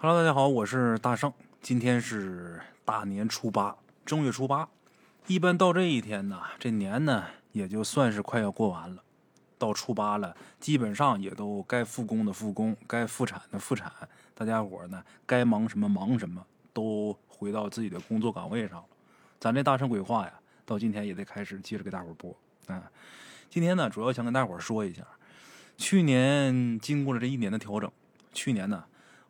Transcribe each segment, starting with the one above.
Hello，大家好，我是大圣。今天是大年初八，正月初八。一般到这一天呢，这年呢也就算是快要过完了。到初八了，基本上也都该复工的复工，该复产的复产。大家伙呢，该忙什么忙什么，都回到自己的工作岗位上了。咱这大圣鬼话呀，到今天也得开始接着给大伙播啊。今天呢，主要想跟大伙说一下，去年经过了这一年的调整，去年呢。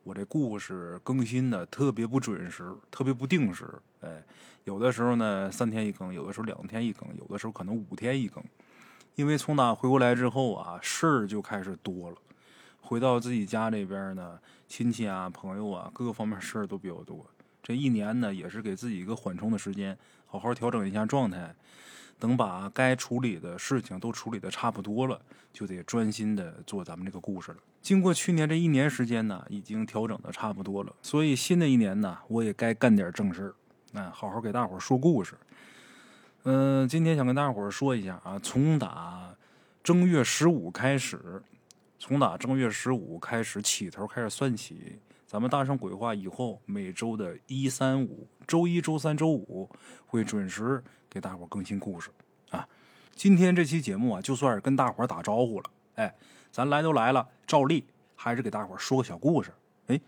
我这故事更新的特别不准时，特别不定时。哎，有的时候呢三天一更，有的时候两天一更，有的时候可能五天一更。因为从哪回过来之后啊，事儿就开始多了。回到自己家这边呢，亲戚啊、朋友啊，各个方面事儿都比较多。这一年呢，也是给自己一个缓冲的时间，好好调整一下状态。等把该处理的事情都处理的差不多了，就得专心的做咱们这个故事了。经过去年这一年时间呢，已经调整的差不多了，所以新的一年呢，我也该干点正事儿，哎，好好给大伙儿说故事。嗯，今天想跟大伙儿说一下啊，从打正月十五开始，从打正月十五开始起头开始算起，咱们大圣鬼话以后每周的一三五，周一周三周五会准时。给大伙更新故事啊！今天这期节目啊，就算是跟大伙打招呼了。哎，咱来都来了，照例还是给大伙说个小故事。哎，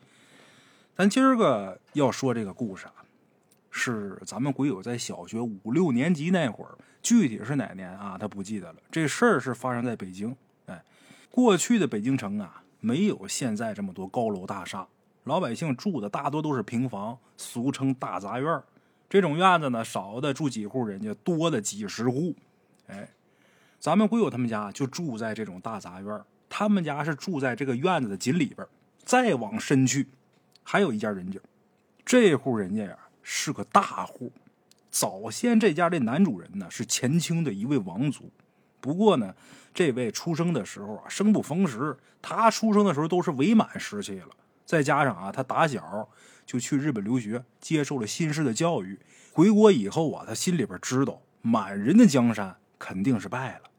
咱今儿个要说这个故事啊，是咱们鬼友在小学五六年级那会儿，具体是哪年啊？他不记得了。这事儿是发生在北京。哎，过去的北京城啊，没有现在这么多高楼大厦，老百姓住的大多都是平房，俗称大杂院这种院子呢，少的住几户人家，多的几十户。哎，咱们鬼友他们家就住在这种大杂院他们家是住在这个院子的紧里边再往深去，还有一家人家。这户人家呀是个大户。早先这家这男主人呢是前清的一位王族，不过呢，这位出生的时候啊生不逢时，他出生的时候都是伪满时期了，再加上啊他打小。就去日本留学，接受了新式的教育。回国以后啊，他心里边知道满人的江山肯定是败了，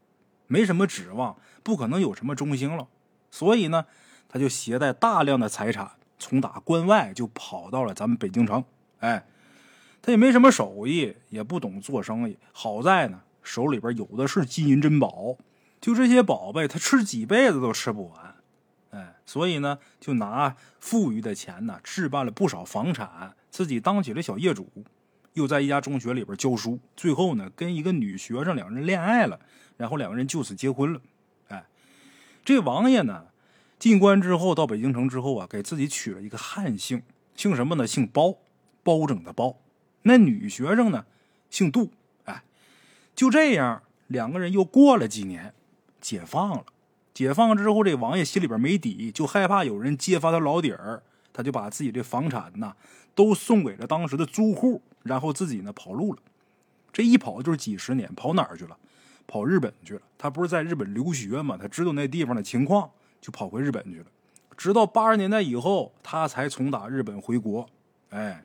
没什么指望，不可能有什么中兴了。所以呢，他就携带大量的财产，从打关外就跑到了咱们北京城。哎，他也没什么手艺，也不懂做生意。好在呢，手里边有的是金银珍宝，就这些宝贝，他吃几辈子都吃不完。哎，所以呢，就拿富裕的钱呢，置办了不少房产，自己当起了小业主，又在一家中学里边教书，最后呢，跟一个女学生两个人恋爱了，然后两个人就此结婚了。哎，这王爷呢，进关之后到北京城之后啊，给自己取了一个汉姓，姓什么呢？姓包，包拯的包。那女学生呢，姓杜。哎，就这样，两个人又过了几年，解放了。解放之后，这王爷心里边没底，就害怕有人揭发他老底儿，他就把自己这房产呐都送给了当时的租户，然后自己呢跑路了。这一跑就是几十年，跑哪儿去了？跑日本去了。他不是在日本留学嘛？他知道那地方的情况，就跑回日本去了。直到八十年代以后，他才从打日本回国。哎，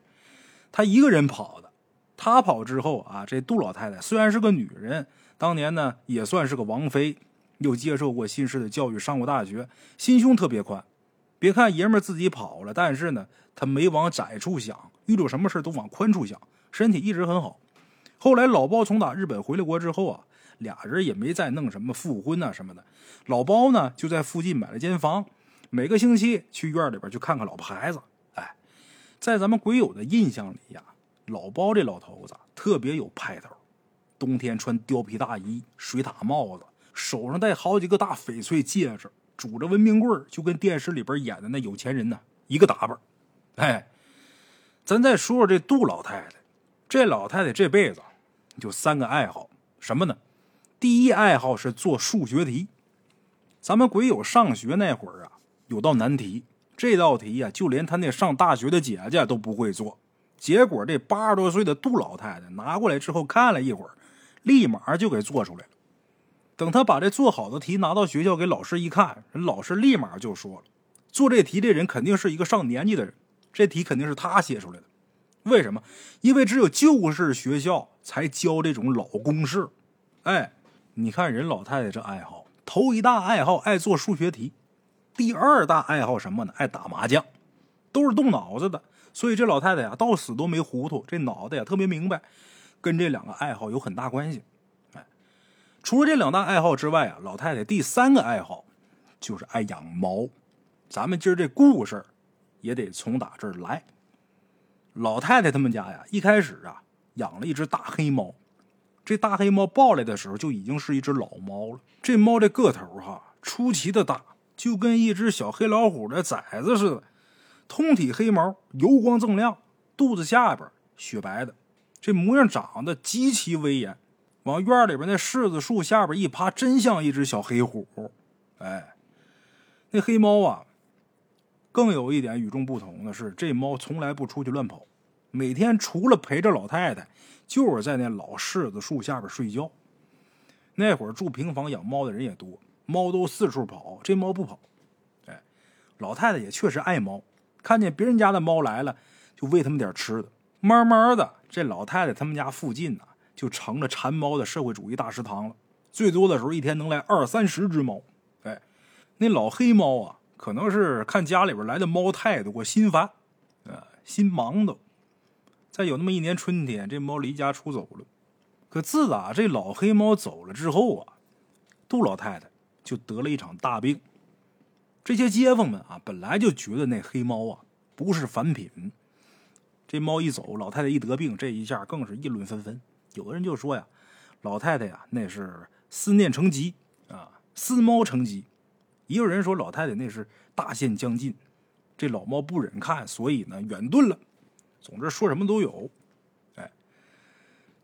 他一个人跑的。他跑之后啊，这杜老太太虽然是个女人，当年呢也算是个王妃。又接受过新式的教育，上过大学，心胸特别宽。别看爷们自己跑了，但是呢，他没往窄处想，遇到什么事都往宽处想，身体一直很好。后来老包从打日本回来国之后啊，俩人也没再弄什么复婚啊什么的。老包呢就在附近买了间房，每个星期去院里边去看看老婆孩子。哎，在咱们鬼友的印象里呀，老包这老头子特别有派头，冬天穿貂皮大衣、水獭帽子。手上戴好几个大翡翠戒指，拄着文明棍就跟电视里边演的那有钱人呢一个打扮。哎，咱再说说这杜老太太，这老太太这辈子就三个爱好，什么呢？第一爱好是做数学题。咱们鬼友上学那会儿啊，有道难题，这道题呀，就连他那上大学的姐姐都不会做。结果这八十多岁的杜老太太拿过来之后看了一会儿，立马就给做出来了。等他把这做好的题拿到学校给老师一看，人老师立马就说了：“做这题的人肯定是一个上年纪的人，这题肯定是他写出来的。为什么？因为只有旧式学校才教这种老公式。哎，你看人老太太这爱好，头一大爱好爱做数学题，第二大爱好什么呢？爱打麻将。都是动脑子的。所以这老太太呀，到死都没糊涂，这脑袋呀特别明白，跟这两个爱好有很大关系。除了这两大爱好之外啊，老太太第三个爱好就是爱养猫。咱们今儿这故事也得从打这儿来。老太太他们家呀，一开始啊养了一只大黑猫。这大黑猫抱来的时候就已经是一只老猫了。这猫这个头哈出奇的大，就跟一只小黑老虎的崽子似的。通体黑毛，油光锃亮，肚子下边雪白的，这模样长得极其威严。往院里边那柿子树下边一趴，真像一只小黑虎。哎，那黑猫啊，更有一点与众不同的是，这猫从来不出去乱跑，每天除了陪着老太太，就是在那老柿子树下边睡觉。那会儿住平房养猫的人也多，猫都四处跑，这猫不跑。哎，老太太也确实爱猫。看见别人家的猫来了，就喂他们点吃的。慢慢的，这老太太他们家附近呢，就成了馋猫的社会主义大食堂了。最多的时候，一天能来二三十只猫。哎，那老黑猫啊，可能是看家里边来的猫太多，心烦，呃，心忙的。再有那么一年春天，这猫离家出走了。可自打这老黑猫走了之后啊，杜老太太就得了一场大病。这些街坊们啊，本来就觉得那黑猫啊不是凡品。这猫一走，老太太一得病，这一下更是议论纷纷。有的人就说呀：“老太太呀，那是思念成疾啊，思猫成疾。”也有人说老太太那是大限将近，这老猫不忍看，所以呢远遁了。总之说什么都有。哎，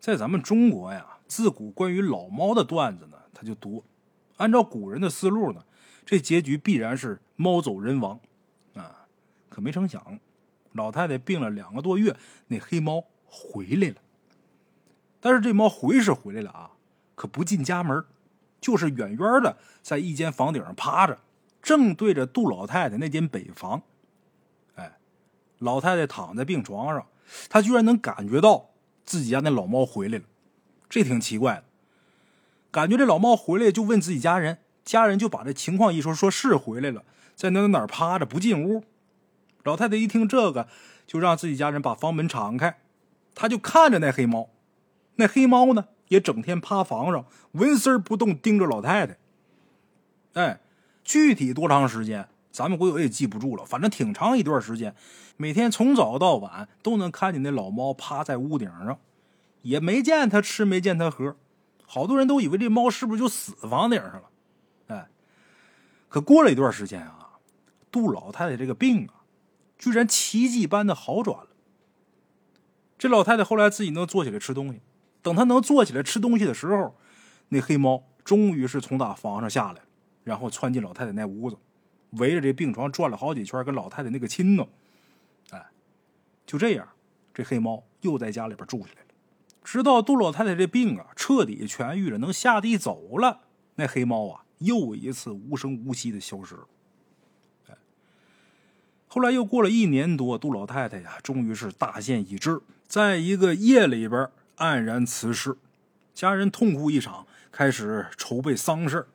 在咱们中国呀，自古关于老猫的段子呢，它就多。按照古人的思路呢。这结局必然是猫走人亡，啊！可没成想，老太太病了两个多月，那黑猫回来了。但是这猫回是回来了啊，可不进家门，就是远远的在一间房顶上趴着，正对着杜老太太那间北房。哎，老太太躺在病床上，她居然能感觉到自己家那老猫回来了，这挺奇怪的。感觉这老猫回来就问自己家人。家人就把这情况一说，说是回来了，在哪哪哪趴着不进屋。老太太一听这个，就让自己家人把房门敞开，她就看着那黑猫。那黑猫呢，也整天趴房上，纹丝不动，盯着老太太。哎，具体多长时间，咱们鬼友也记不住了，反正挺长一段时间，每天从早到晚都能看见那老猫趴在屋顶上，也没见它吃，没见它喝。好多人都以为这猫是不是就死房顶上了。哎可过了一段时间啊，杜老太太这个病啊，居然奇迹般的好转了。这老太太后来自己能坐起来吃东西，等他能坐起来吃东西的时候，那黑猫终于是从大房上下来，然后窜进老太太那屋子，围着这病床转了好几圈，跟老太太那个亲呢。哎，就这样，这黑猫又在家里边住起来了，直到杜老太太这病啊彻底痊愈了，能下地走了，那黑猫啊。又一次无声无息的消失了。哎，后来又过了一年多，杜老太太呀，终于是大限已至，在一个夜里边黯然辞世，家人痛哭一场，开始筹备丧事。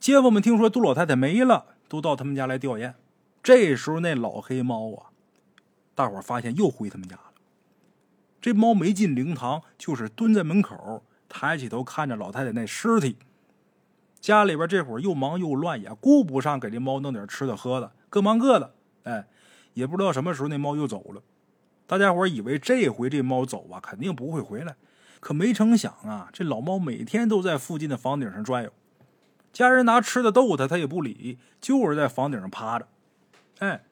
街坊们听说杜老太太没了，都到他们家来吊唁。这时候，那老黑猫啊，大伙发现又回他们家了。这猫没进灵堂，就是蹲在门口，抬起头看着老太太那尸体。家里边这会儿又忙又乱，也顾不上给这猫弄点吃的喝的，各忙各的。哎，也不知道什么时候那猫又走了。大家伙以为这回这猫走啊，肯定不会回来，可没成想啊，这老猫每天都在附近的房顶上转悠。家人拿吃的逗它，它也不理，就是在房顶上趴着。哎，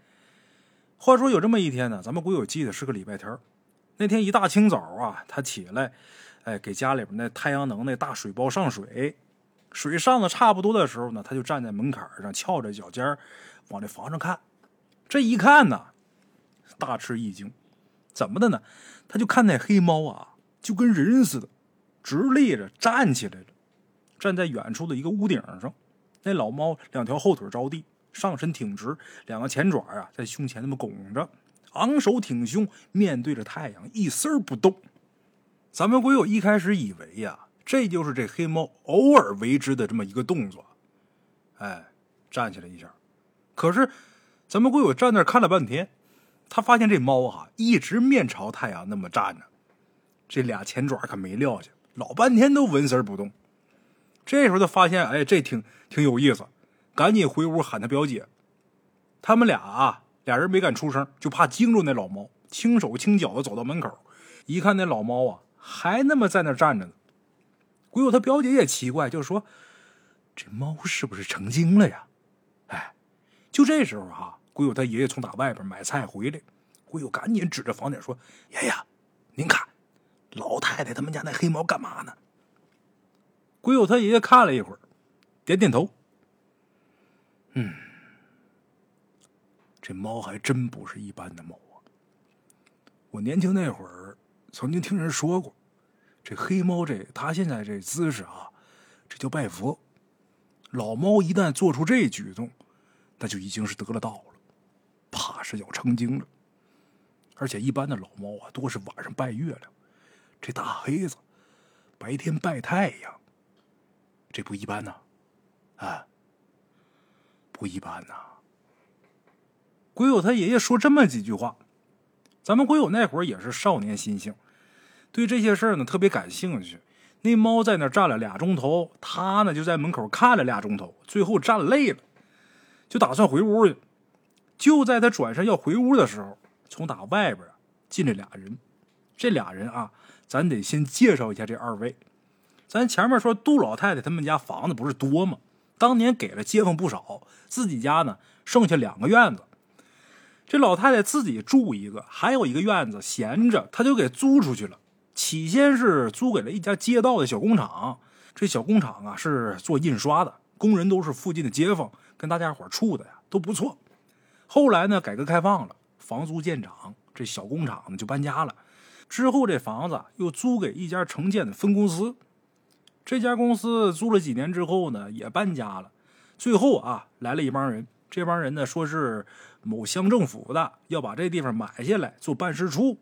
话说有这么一天呢，咱们鬼友记得是个礼拜天那天一大清早啊，他起来，哎，给家里边那太阳能那大水包上水。水上的差不多的时候呢，他就站在门槛上，翘着脚尖往这房上看。这一看呢，大吃一惊，怎么的呢？他就看那黑猫啊，就跟人似的，直立着站起来了，站在远处的一个屋顶上。那老猫两条后腿着地，上身挺直，两个前爪啊在胸前那么拱着，昂首挺胸，面对着太阳，一丝不动。咱们鬼友一开始以为呀。这就是这黑猫偶尔为之的这么一个动作，哎，站起来一下。可是，咱们鬼友站那看了半天，他发现这猫哈一直面朝太阳那么站着，这俩前爪可没撂下，老半天都纹丝不动。这时候他发现，哎，这挺挺有意思，赶紧回屋喊他表姐。他们俩啊，俩人没敢出声，就怕惊着那老猫，轻手轻脚的走到门口，一看那老猫啊，还那么在那站着呢。鬼友他表姐也奇怪，就说：“这猫是不是成精了呀？”哎，就这时候哈，鬼友他爷爷从打外边买菜回来，鬼友赶紧指着房顶说：“爷爷，您看，老太太他们家那黑猫干嘛呢？”鬼友他爷爷看了一会儿，点点头。嗯，这猫还真不是一般的猫啊！我年轻那会儿曾经听人说过，这黑猫这它现在这姿势啊，这叫拜佛。老猫一旦做出这举动，那就已经是得了道了，是要成精了。而且一般的老猫啊，多是晚上拜月亮，这大黑子白天拜太阳。这不一般呐，啊，不一般呐！鬼友他爷爷说这么几句话，咱们鬼友那会儿也是少年心性，对这些事儿呢特别感兴趣。那猫在那站了俩钟头，他呢就在门口看了俩钟头，最后站累了，就打算回屋去。就在他转身要回屋的时候，从打外边进来俩人。这俩人啊，咱得先介绍一下这二位。咱前面说杜老太太他们家房子不是多吗？当年给了街坊不少，自己家呢剩下两个院子。这老太太自己住一个，还有一个院子闲着，她就给租出去了。起先是租给了一家街道的小工厂，这小工厂啊是做印刷的，工人都是附近的街坊，跟大家伙处的呀都不错。后来呢，改革开放了，房租见涨，这小工厂呢就搬家了。之后这房子又租给一家城建的分公司。这家公司租了几年之后呢，也搬家了。最后啊，来了一帮人。这帮人呢，说是某乡政府的，要把这地方买下来做办事处。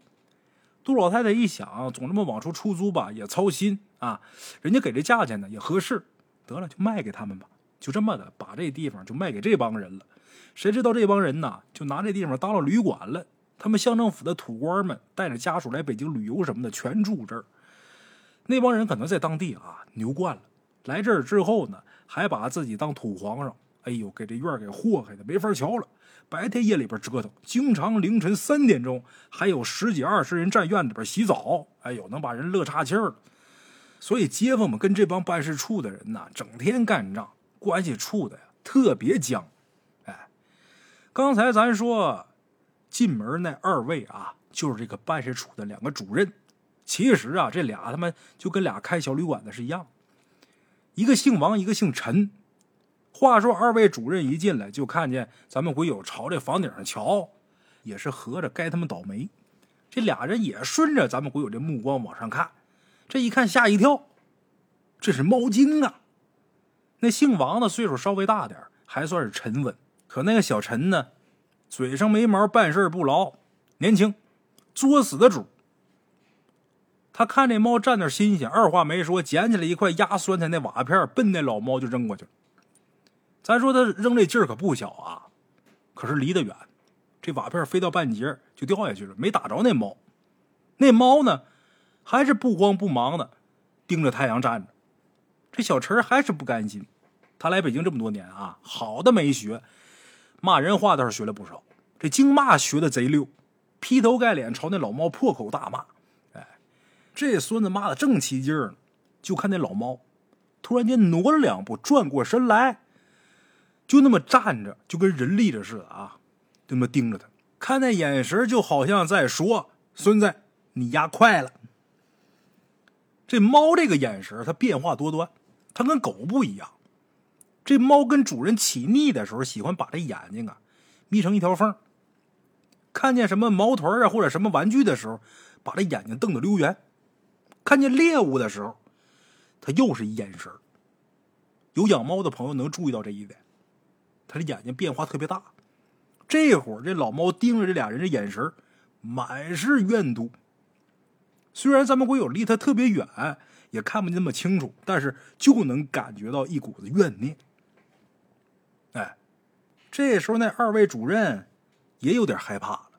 杜老太太一想，总这么往出出租吧，也操心啊。人家给这价钱呢，也合适。得了，就卖给他们吧。就这么的，把这地方就卖给这帮人了。谁知道这帮人呢，就拿这地方当了旅馆了。他们乡政府的土官们带着家属来北京旅游什么的，全住这儿。那帮人可能在当地啊牛惯了，来这儿之后呢，还把自己当土皇上。哎呦，给这院给祸害的没法瞧了。白天夜里边折腾，经常凌晨三点钟还有十几二十人站院里边洗澡。哎呦，能把人乐岔气儿了。所以街坊们跟这帮办事处的人呐，整天干仗，关系处的呀特别僵。刚才咱说进门那二位啊，就是这个办事处的两个主任。其实啊，这俩他妈就跟俩开小旅馆的是一样，一个姓王，一个姓陈。话说二位主任一进来就看见咱们鬼友朝这房顶上瞧，也是合着该他们倒霉。这俩人也顺着咱们鬼友这目光往上看，这一看吓一跳，这是猫精啊！那姓王的岁数稍微大点还算是沉稳；可那个小陈呢，嘴上没毛，办事不牢，年轻，作死的主。他看这猫站那新鲜，二话没说，捡起来一块压酸菜那瓦片，奔那老猫就扔过去了。咱说他扔这劲儿可不小啊，可是离得远，这瓦片飞到半截就掉下去了，没打着那猫。那猫呢，还是不慌不忙的盯着太阳站着。这小陈还是不甘心，他来北京这么多年啊，好的没学，骂人话倒是学了不少。这京骂学的贼溜，劈头盖脸朝那老猫破口大骂。哎这孙子骂的正起劲儿呢，就看那老猫突然间挪了两步，转过身来，就那么站着，就跟人立着似的啊，就那么盯着他，看那眼神就好像在说：“孙子，你压快了。”这猫这个眼神它变化多端，它跟狗不一样。这猫跟主人起腻的时候，喜欢把这眼睛啊眯成一条缝，看见什么毛团啊或者什么玩具的时候，把这眼睛瞪得溜圆。看见猎物的时候，它又是一眼神有养猫的朋友能注意到这一点，它的眼睛变化特别大。这会儿这老猫盯着这俩人的眼神满是怨毒。虽然咱们鬼友离他特别远，也看不见那么清楚，但是就能感觉到一股子怨念。这时候那二位主任也有点害怕了，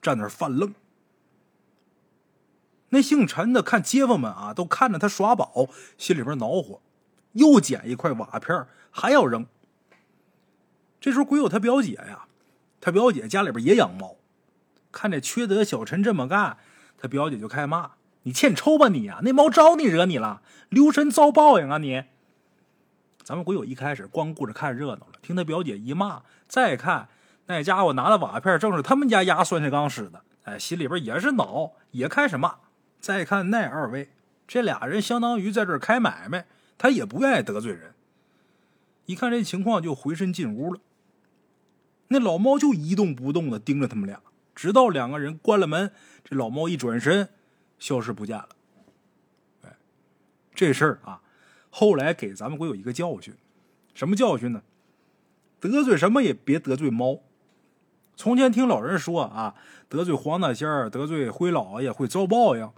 站那儿犯愣。那姓陈的看街坊们啊，都看着他耍宝，心里边恼火，又捡一块瓦片还要扔。这时候鬼友他表姐呀，他表姐家里边也养猫，看这缺德小陈这么干，他表姐就开骂：“你欠抽吧你呀！那猫招你惹你了，留神遭报应啊你！”咱们鬼友一开始光顾着看热闹了，听他表姐一骂，再看那家伙拿的瓦片正是他们家压酸菜缸使的，哎，心里边也是恼，也开始骂。再看那二位，这俩人相当于在这儿开买卖，他也不愿意得罪人。一看这情况，就回身进屋了。那老猫就一动不动的盯着他们俩，直到两个人关了门，这老猫一转身，消失不见了。哎，这事儿啊。后来给咱们鬼友一个教训，什么教训呢？得罪什么也别得罪猫。从前听老人说啊，得罪黄大仙儿、得罪灰老爷会遭报应。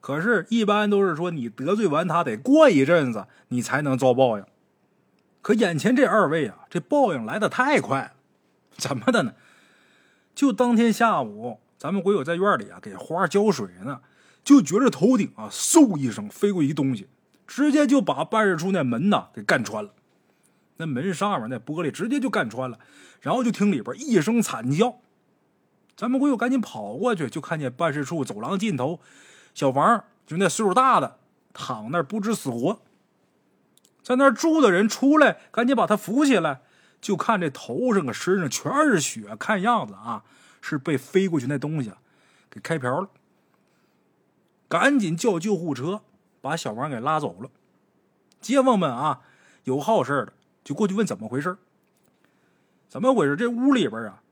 可是，一般都是说你得罪完他，得过一阵子你才能遭报应。可眼前这二位啊，这报应来的太快了。怎么的呢？就当天下午，咱们鬼友在院里啊给花浇水呢，就觉着头顶啊嗖一声飞过一东西。直接就把办事处那门呐给干穿了，那门上面那玻璃直接就干穿了，然后就听里边一声惨叫，咱们鬼友赶紧跑过去，就看见办事处走廊尽头，小王就那岁数大的躺那不知死活，在那住的人出来，赶紧把他扶起来，就看这头上、啊身上全是血，看样子啊是被飞过去那东西给开瓢了，赶紧叫救护车。把小王给拉走了，街坊们啊，有好事的就过去问怎么回事怎么回事？这屋里边啊，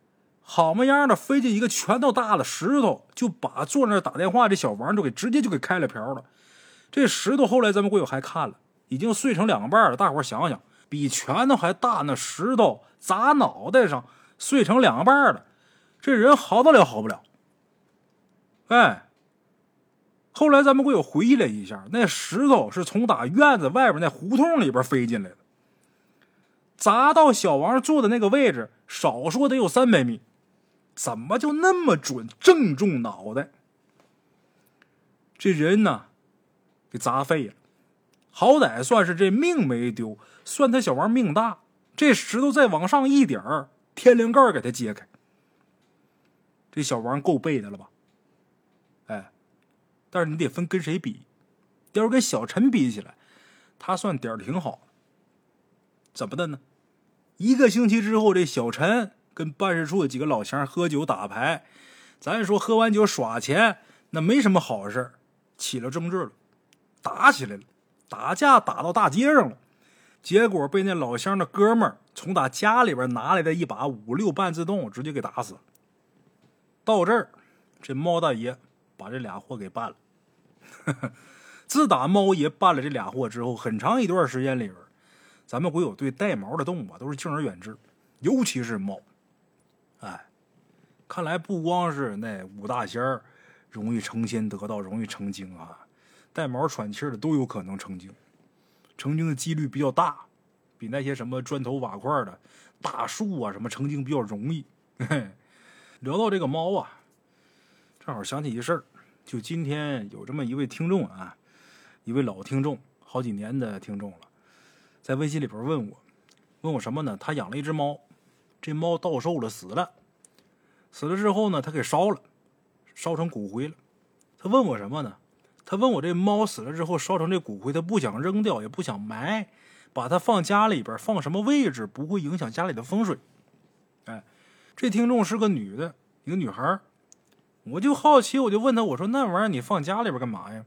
好么样的飞进一个拳头大的石头，就把坐那打电话这小王就给直接就给开了瓢了。这石头后来咱们鬼友还看了，已经碎成两个半了。大伙想想，比拳头还大，那石头砸脑袋上碎成两个半了，这人好得了好不了？哎。后来咱们会有回忆了一下，那石头是从打院子外边那胡同里边飞进来的，砸到小王坐的那个位置，少说得有三百米，怎么就那么准，正中脑袋？这人呢，给砸废了，好歹算是这命没丢，算他小王命大。这石头再往上一点，天灵盖给他揭开，这小王够背的了吧？但是你得分跟谁比，要是跟小陈比起来，他算点儿挺好怎么的呢？一个星期之后，这小陈跟办事处的几个老乡喝酒打牌，咱说喝完酒耍钱，那没什么好事起了争执了，打起来了，打架打到大街上了，结果被那老乡的哥们儿从他家里边拿来的一把五六半自动直接给打死了。到这儿，这猫大爷把这俩货给办了。自打猫爷办了这俩货之后，很长一段时间里边，咱们鬼友对带毛的动物啊都是敬而远之，尤其是猫。哎，看来不光是那五大仙儿容易成仙得道，容易成精啊，带毛喘气的都有可能成精，成精的几率比较大，比那些什么砖头瓦块的大树啊什么成精比较容易。嘿聊到这个猫啊，正好想起一事儿。就今天有这么一位听众啊，一位老听众，好几年的听众了，在微信里边问我，问我什么呢？他养了一只猫，这猫到寿了，死了，死了之后呢，他给烧了，烧成骨灰了。他问我什么呢？他问我这猫死了之后烧成这骨灰，他不想扔掉，也不想埋，把它放家里边，放什么位置不会影响家里的风水？哎，这听众是个女的，一个女孩。我就好奇，我就问他，我说那玩意儿你放家里边干嘛呀？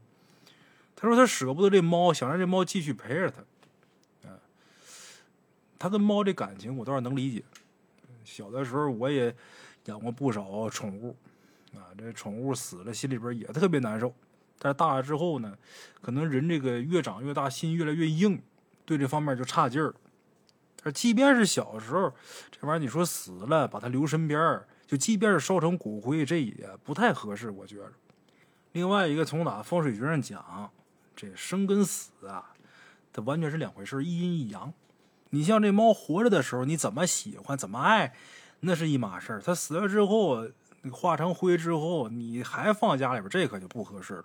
他说他舍不得这猫，想让这猫继续陪着他。啊他跟猫这感情我倒是能理解。小的时候我也养过不少宠物，啊，这宠物死了心里边也特别难受。但是大了之后呢，可能人这个越长越大，心越来越硬，对这方面就差劲儿。但即便是小时候，这玩意儿你说死了，把它留身边儿。就即便是烧成骨灰，这也不太合适，我觉着。另外一个，从哪风水学上讲，这生跟死啊，它完全是两回事，一阴一阳。你像这猫活着的时候，你怎么喜欢怎么爱，那是一码事儿。它死了之后，化成灰之后，你还放家里边，这可就不合适了。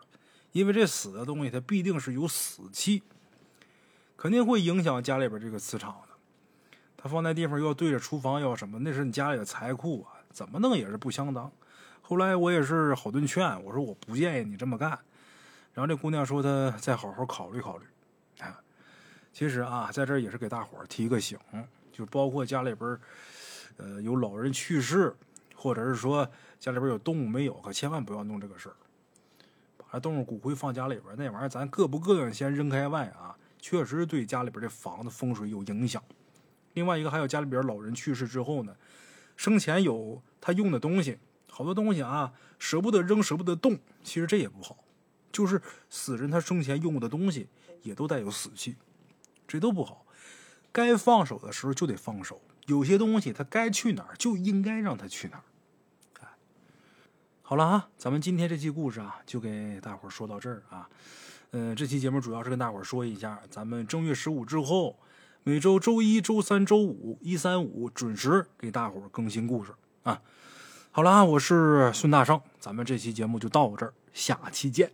因为这死的东西，它必定是有死气，肯定会影响家里边这个磁场的。它放在地方又要对着厨房，要什么？那是你家里的财库啊，怎么弄也是不相当。后来我也是好顿劝，我说我不建议你这么干。然后这姑娘说她再好好考虑考虑。啊，其实啊，在这儿也是给大伙儿提个醒，就包括家里边呃，有老人去世，或者是说家里边有动物没有，可千万不要弄这个事儿。把动物骨灰放家里边，那玩意儿咱膈不膈应先扔开外啊，确实对家里边这房子风水有影响。另外一个还有家里边老人去世之后呢，生前有他用的东西，好多东西啊舍不得扔，舍不得动，其实这也不好。就是死人他生前用过的东西也都带有死气，这都不好。该放手的时候就得放手，有些东西他该去哪儿就应该让他去哪儿。好了啊，咱们今天这期故事啊，就给大伙儿说到这儿啊。嗯，这期节目主要是跟大伙儿说一下，咱们正月十五之后，每周周一、周三、周五一三五准时给大伙更新故事啊。好了，我是孙大圣，咱们这期节目就到这儿，下期见。